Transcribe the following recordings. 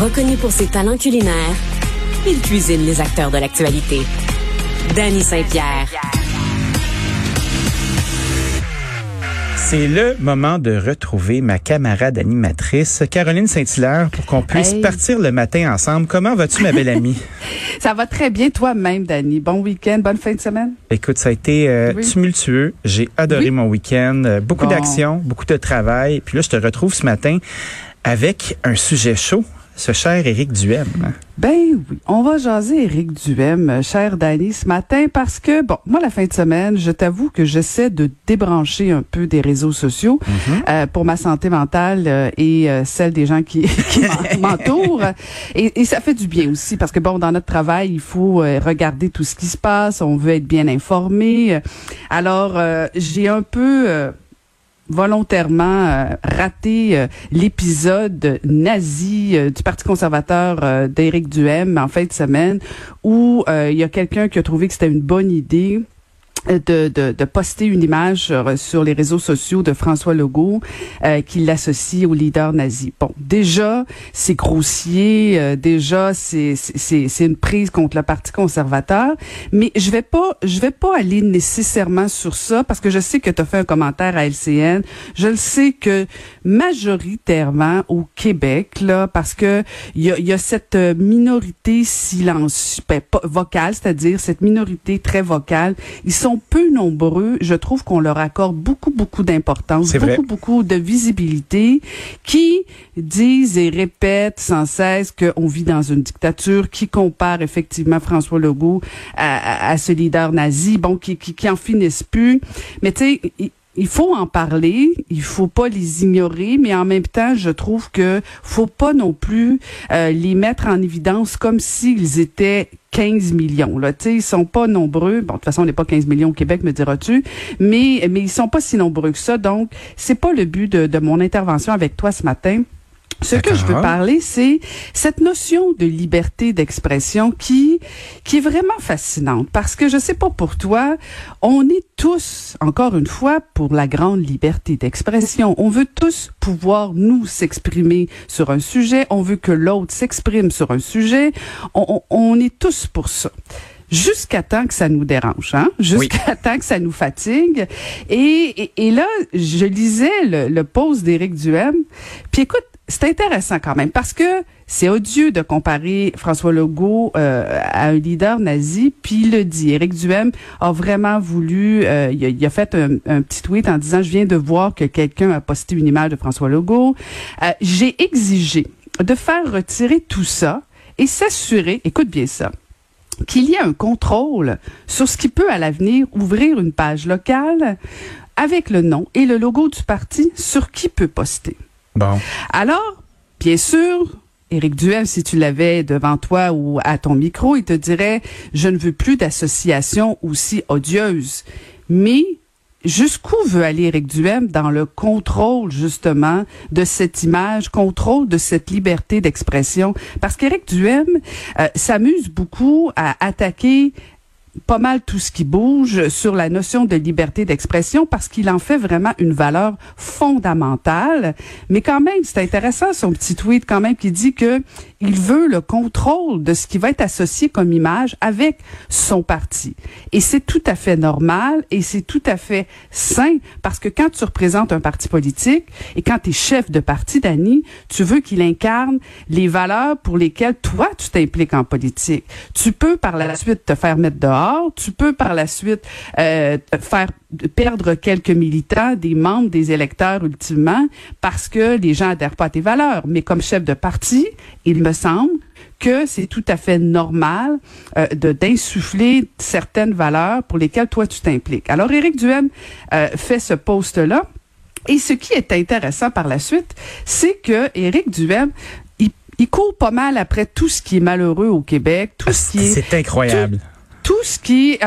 Reconnu pour ses talents culinaires, il cuisine les acteurs de l'actualité. Danny Saint-Pierre. C'est le moment de retrouver ma camarade animatrice, Caroline Saint-Hilaire, pour qu'on puisse Hey. partir le matin ensemble. Comment vas-tu, ma belle amie? Ça va très bien toi-même, Dani. Bon week-end, bonne fin de semaine. Écoute, ça a été euh, Oui. tumultueux. J'ai adoré Oui. mon week-end. Euh, beaucoup Bon. d'action, beaucoup de travail. Puis là, je te retrouve ce matin avec un sujet chaud, ce cher Éric Duhem. Ben oui, on va jaser Éric Duhem, euh, cher Dani, ce matin parce que, bon, moi, la fin de semaine, je t'avoue que j'essaie de débrancher un peu des réseaux sociaux euh, pour ma santé mentale euh, et euh, celle des gens qui, qui m'en- m'entourent. Et, et ça fait du bien aussi parce que, bon, dans notre travail, il faut euh, regarder tout ce qui se passe, on veut être bien informé. Alors, euh, j'ai un peu... volontairement euh, euh, l'épisode nazi euh, du Parti conservateur euh, d'Éric Duhem en fin de semaine où il y a quelqu'un qui a trouvé que c'était une bonne idée de, de, de poster une image sur, sur les réseaux sociaux de François Legault euh, qui l'associe au leader nazi. Bon, déjà, c'est grossier, euh, déjà, c'est une prise contre le Parti conservateur, mais je vais pas je vais pas aller nécessairement sur ça parce que je sais que tu as fait un commentaire à LCN. Je le sais que majoritairement au Québec là parce que il y a, y a cette euh, minorité silencieuse ben, vocale, c'est-à-dire cette minorité très vocale, ils sont peu nombreux, je trouve qu'on leur accorde beaucoup beaucoup d'importance, vrai. beaucoup beaucoup de visibilité qui disent et répètent sans cesse qu'on vit dans une dictature, qui compare effectivement François Legault à, à- à ce leader nazi, bon, qui, qui, qui en finissent plus. Mais tu sais, il- faut en parler, il faut pas les ignorer, mais en même temps, je trouve que faut pas non plus euh, les mettre en évidence comme s'ils étaient 15 millions. Là, tu sais, ils sont pas nombreux. Bon, de toute façon, on n'est pas 15 millions au Québec, me diras-tu, mais mais ils sont pas si nombreux que ça. Donc, c'est pas le but de, de mon intervention avec toi ce matin. Ce que je veux parler, c'est cette notion de liberté d'expression qui qui est vraiment fascinante parce que je sais pas pour toi, on est tous encore une fois pour la grande liberté d'expression. On veut tous pouvoir nous s'exprimer sur un sujet, on veut que l'autre s'exprime sur un sujet. On, on- on est tous pour ça jusqu'à temps que ça nous dérange, hein? jusqu'à temps que ça nous fatigue. Et, et, et là, je lisais le, le post d'Éric Duhem, puis écoute, c'est intéressant quand même parce que c'est odieux de comparer François Legault euh, à un leader nazi, puis le dit. Éric Duhem a vraiment voulu, euh, il, a, il a fait un, un petit tweet en disant, je viens de voir que quelqu'un a posté une image de François Legault. Euh, J'ai exigé de faire retirer tout ça et s'assurer, écoute bien ça, qu'il y ait un contrôle sur ce qui peut à l'avenir ouvrir une page locale avec le nom et le logo du parti sur qui peut poster. Alors, bien sûr, Éric Duhem, si tu l'avais devant toi ou à ton micro, il te dirait, je ne veux plus d'associations aussi odieuses. Mais jusqu'où veut aller Éric Duhem dans le contrôle, justement, de cette image, contrôle de cette liberté d'expression? Parce qu'Éric Duhem euh, s'amuse beaucoup à attaquer pas mal tout ce qui bouge sur la notion de liberté d'expression parce qu'il en fait vraiment une valeur fondamentale. Mais quand même, c'est intéressant son petit tweet quand même qui dit que il veut le contrôle de ce qui va être associé comme image avec son parti. Et c'est tout à fait normal et c'est tout à fait sain parce que quand tu représentes un parti politique et quand tu es chef de parti, Dani, tu veux qu'il incarne les valeurs pour lesquelles toi, tu t'impliques en politique. Tu peux par la suite te faire mettre dehors, tu peux par la suite euh, faire perdre quelques militants, des membres, des électeurs ultimement, parce que les gens adhèrent pas à tes valeurs. Mais comme chef de parti, il me semble que c'est tout à fait normal euh, d'insuffler certaines valeurs pour lesquelles toi tu t'impliques. Alors Éric Duhem euh, fait ce poste-là. Et ce qui est intéressant par la suite, c'est que Éric Duhem, il, court pas mal après tout ce qui est malheureux au Québec, C'est incroyable. Ce qui est...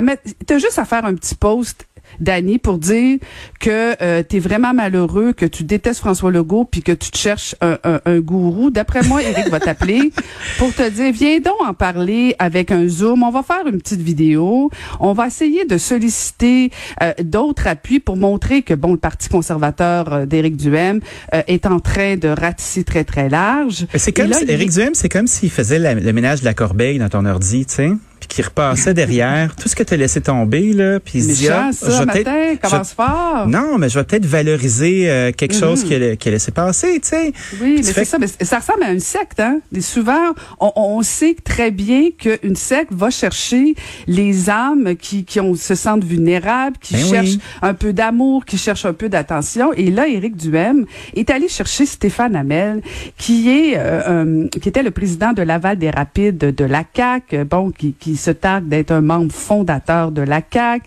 Tu as juste à faire un petit post Dani, pour dire que euh, tu es vraiment malheureux, que tu détestes François Legault, puis que tu te cherches un, un, gourou. D'après moi, Eric va t'appeler pour te dire, viens donc en parler avec un Zoom. On va faire une petite vidéo. On va essayer de solliciter euh, d'autres appuis pour montrer que, bon, le Parti conservateur euh, d'Éric Duhem euh, est en train de ratisser très, très large. C'est comme si, Éric Duhem, c'est comme s'il faisait le ménage de la corbeille dans ton ordi, tu sais puis qui repassait derrière tout ce que tu as laissé tomber là, puis il se dit ah, ça, matin, commence fort. Non, mais je vais peut-être valoriser euh, quelque chose qui a, qui a, laissé passer, tu sais. Oui, mais c'est ça, mais ça ressemble à une secte hein. souvent on, on, sait très bien qu'une secte va chercher les âmes qui qui ont, se sentent vulnérables, qui ben cherchent un peu d'amour, qui cherchent un peu d'attention et là Éric Duhem est allé chercher Stéphane Hamel qui est euh, euh, qui était le président de Laval des Rapides de la CAC, bon qui, qui se targue d'être un membre fondateur de la CAC,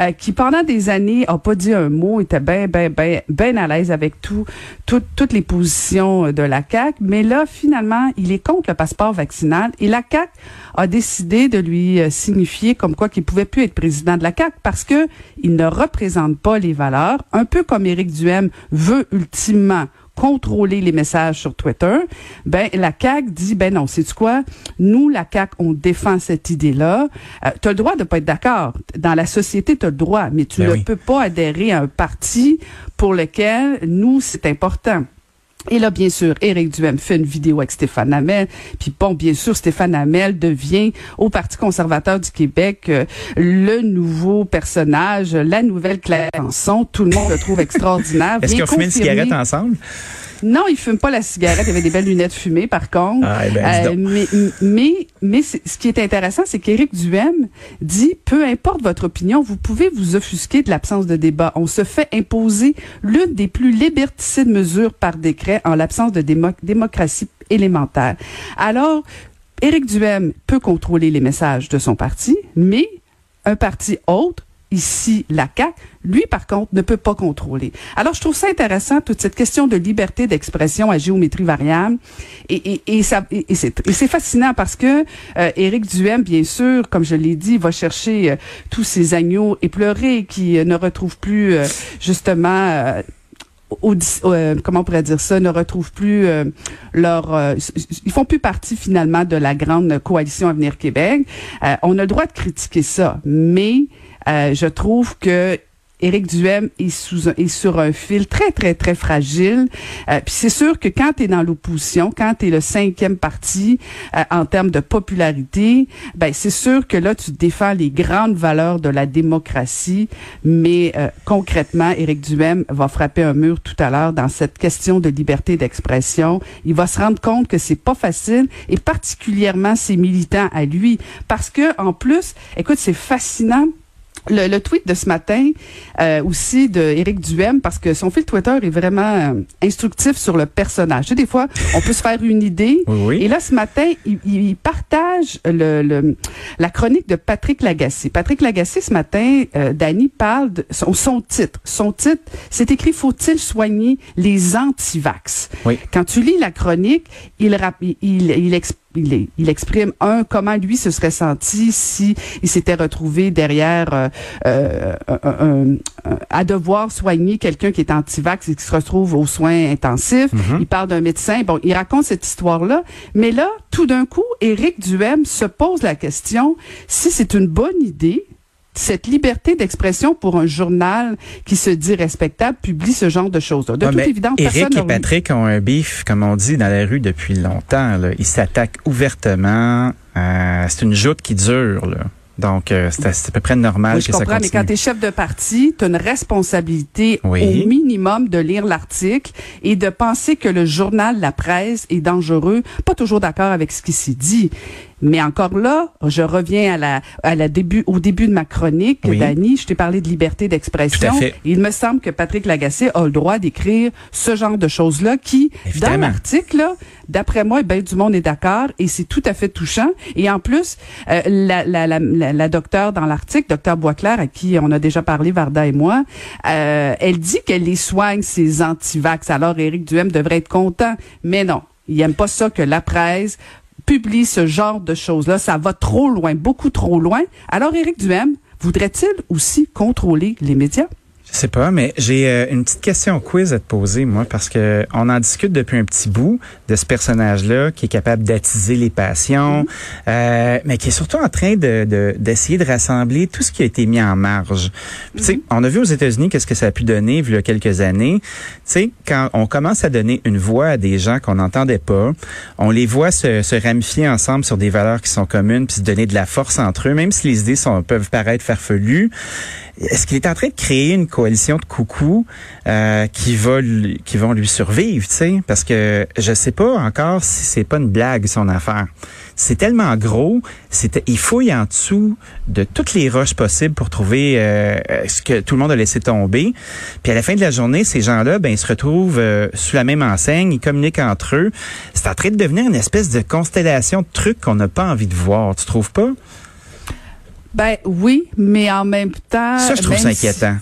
euh, qui pendant des années a pas dit un mot, était bien, bien, bien, bien à l'aise avec tout, toutes les positions de la CAC, mais là finalement il est contre le passeport vaccinal et la CAC a décidé de lui euh, signifier comme quoi qu'il pouvait plus être président de la CAC parce que il ne représente pas les valeurs, un peu comme Éric Duhem veut ultimement contrôler les messages sur Twitter, ben la CAC dit ben non, c'est quoi? Nous la CAC on défend cette idée-là. Euh, tu as le droit de pas être d'accord. Dans la société, tu as le droit, mais tu ben ne peux pas adhérer à un parti pour lequel nous c'est important. Et là, bien sûr, Éric Duhem fait une vidéo avec Stéphane Hamel. Puis bon, bien sûr, Stéphane Hamel devient au Parti conservateur du Québec euh, le nouveau personnage, la nouvelle Claire Tout le monde le trouve extraordinaire. Est-ce qu'ils ont fumé une cigarette ensemble? Non, il fume pas la cigarette. Il avait des belles lunettes fumées, par contre. Ah, eh ben, euh, mais mais, mais ce qui est intéressant, c'est qu'Éric Duhem dit, peu importe votre opinion, vous pouvez vous offusquer de l'absence de débat. On se fait imposer l'une des plus liberticides mesures par décret en l'absence de démocratie élémentaire. Alors, Éric Duhem peut contrôler les messages de son parti, mais un parti autre ici la CAQ, lui, par contre, ne peut pas contrôler. Alors, je trouve ça intéressant, toute cette question de liberté d'expression à géométrie variable. Et, et, et, ça, et, c'est fascinant parce que euh, Éric Duhem, bien sûr, comme je l'ai dit, va chercher euh, tous ces agneaux éplorés qui euh, ne retrouvent plus, euh, justement... comment on pourrait dire ça, ne retrouvent plus leur, ils font plus partie finalement de la grande coalition Avenir Québec. on a le droit de critiquer ça, mais euh, je trouve que Éric Duhem est, sous est sur un fil très, très, très fragile. Euh, puis c'est sûr que quand tu es dans l'opposition, quand tu es le cinquième parti euh, en termes de popularité, ben c'est sûr que là, tu défends les grandes valeurs de la démocratie. Mais concrètement, Éric Duhem va frapper un mur tout à l'heure dans cette question de liberté d'expression. Il va se rendre compte que c'est pas facile, et particulièrement ses militants à lui. Parce que, en plus, écoute, c'est fascinant le, le, tweet de ce matin euh, aussi de Éric Duhem parce que son fil Twitter est vraiment euh, instructif sur le personnage. Tu sais, des fois, on peut se faire une idée. Et là, ce matin, il, il partage le, le, la chronique de Patrick Lagacé. Patrick Lagacé, ce matin, euh, Danny parle de son, son titre. Son titre, c'est écrit Faut-il soigner les antivax? Oui. Quand tu lis la chronique, il, il, il, il explique il, il, exprime un comment lui se serait senti si il s'était retrouvé derrière euh, euh, à devoir soigner quelqu'un qui est anti-vax et qui se retrouve aux soins intensifs. Mm-hmm. Il parle d'un médecin. Bon, il raconte cette histoire-là, mais là, tout d'un coup, Éric Duhem se pose la question si c'est une bonne idée cette liberté d'expression pour un journal qui se dit respectable publie ce genre de choses-là. De toute évidence, Éric et Patrick ont un bif, comme on dit, dans la rue depuis longtemps. Là. Ils s'attaquent ouvertement. Euh, c'est une joute qui dure. Là. Donc, euh, c'est à peu près normal oui, que ça comprends, continue. mais quand tu es chef de parti, tu as une responsabilité au minimum de lire l'article et de penser que le journal, la presse est dangereux. Pas toujours d'accord avec ce qui s'est dit. Mais encore là, je reviens à la, à la début, au début de ma chronique, oui. Dani, je t'ai parlé de liberté d'expression. Il me semble que Patrick Lagacé a le droit d'écrire ce genre de choses-là qui, dans l'article, d'après moi, ben, du monde est d'accord et c'est tout à fait touchant. Et en plus, euh, la, la, la, la, docteure dans l'article, docteur Boisclair, à qui on a déjà parlé, Varda et moi, euh, elle dit qu'elle les soigne, ces antivax. Alors, Éric Duhem devrait être content. Mais non. Il aime pas ça que la presse publie ce genre de choses-là. Ça va trop loin, beaucoup trop loin. Alors, Éric Duhem, voudrait-il aussi contrôler les médias? Je sais pas, mais j'ai euh, une petite question quiz à te poser, moi, parce que on en discute depuis un petit bout de ce personnage-là qui est capable d'attiser les passions, mm-hmm. euh, mais qui est surtout en train de d'essayer de, rassembler tout ce qui a été mis en marge. Tu sais, mm-hmm. on a vu aux États-Unis qu'est-ce que ça a pu donner il y a quelques années. Tu sais, quand on commence à donner une voix à des gens qu'on n'entendait pas, on les voit se, se ramifier ensemble sur des valeurs qui sont communes, puis se donner de la force entre eux, même si les idées sont, peuvent paraître farfelues. Est-ce qu'il est en train de créer une coalition de coucous euh, qui va qui vont lui survivre, tu sais Parce que je sais pas encore si c'est pas une blague son affaire. C'est tellement gros, c'est il fouille en dessous de toutes les roches possibles pour trouver euh, ce que tout le monde a laissé tomber. Puis à la fin de la journée, ces gens-là, ben ils se retrouvent euh, sous la même enseigne, ils communiquent entre eux. C'est en train de devenir une espèce de constellation de trucs qu'on n'a pas envie de voir. Tu trouves pas? Ben oui, mais en même temps. Ça, je trouve ça inquiétant.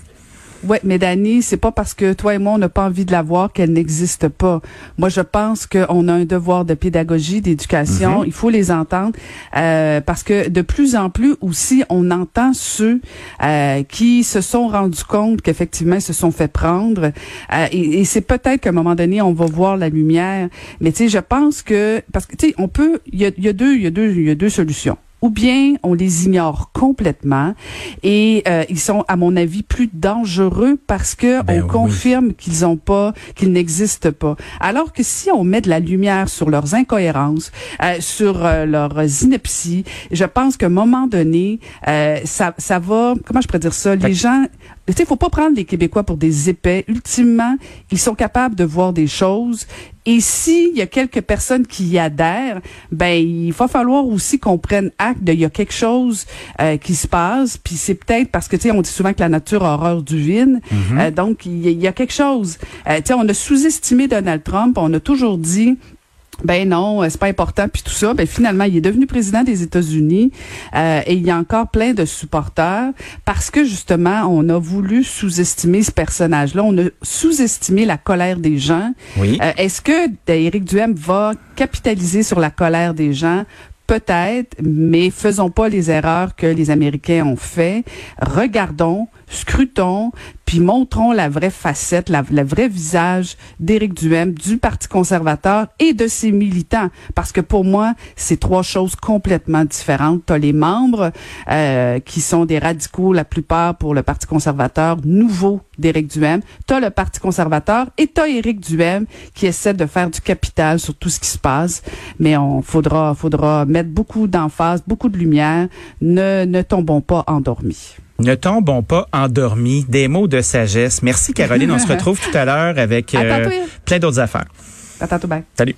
Oui, mais Dani, c'est pas parce que toi et moi, on n'a pas envie de la voir qu'elle n'existe pas. Moi, je pense qu'on a un devoir de pédagogie, d'éducation. Mhm. Il faut les entendre euh, parce que de plus en plus aussi, on entend ceux euh, qui se sont rendus compte qu'effectivement, ils se sont fait prendre. Euh, et, et c'est peut-être qu'à un moment donné, on va voir la lumière. Mais tu sais, je pense que parce que tu sais, on peut. Il y a, y a deux, il y a deux, il y a deux solutions ou bien on les ignore complètement et euh, ils sont à mon avis plus dangereux parce que ben on confirme qu'ils ont pas qu'ils n'existent pas alors que si on met de la lumière sur leurs incohérences euh, sur euh, leurs inepties je pense qu'à un moment donné ça ça va comment je pourrais dire ça? Les gens tu sais, faut pas prendre les Québécois pour des épais. Ultimement, ils sont capables de voir des choses. Et s'il y a quelques personnes qui y adhèrent, ben il va falloir aussi qu'on prenne acte de il y a quelque chose euh, qui se passe. Puis c'est peut-être parce que tu sais, on dit souvent que la nature a horreur du vide. Mm-hmm. Euh, donc il y, a quelque chose. Euh, tu sais, on a sous-estimé Donald Trump. On a toujours dit ben non, euh, c'est pas important puis tout ça. Ben finalement, il est devenu président des États-Unis euh, et il y a encore plein de supporters parce que justement, on a voulu sous-estimer ce personnage-là. On a sous-estimé la colère des gens. Oui. Euh, est-ce que Éric Duhem va capitaliser sur la colère des gens? Peut-être, mais faisons pas les erreurs que les Américains ont fait. Regardons, scrutons, puis montrons la vraie facette, la, le vrai visage d'Éric Duhem, du Parti conservateur et de ses militants. Parce que pour moi, c'est trois choses complètement différentes. Tu as les membres euh, qui sont des radicaux, la plupart pour le Parti conservateur, nouveau d'Éric Duhem. Tu as le Parti conservateur et tu as Éric Duhem qui essaie de faire du capital sur tout ce qui se passe. Mais on faudra, faudra mettre beaucoup d'emphase, beaucoup de lumière. Ne, ne tombons pas endormis. Ne tombons pas endormis. Des mots de sagesse. Merci Caroline. On se retrouve tout à l'heure avec euh, plein d'autres affaires. À tantôt, Salut.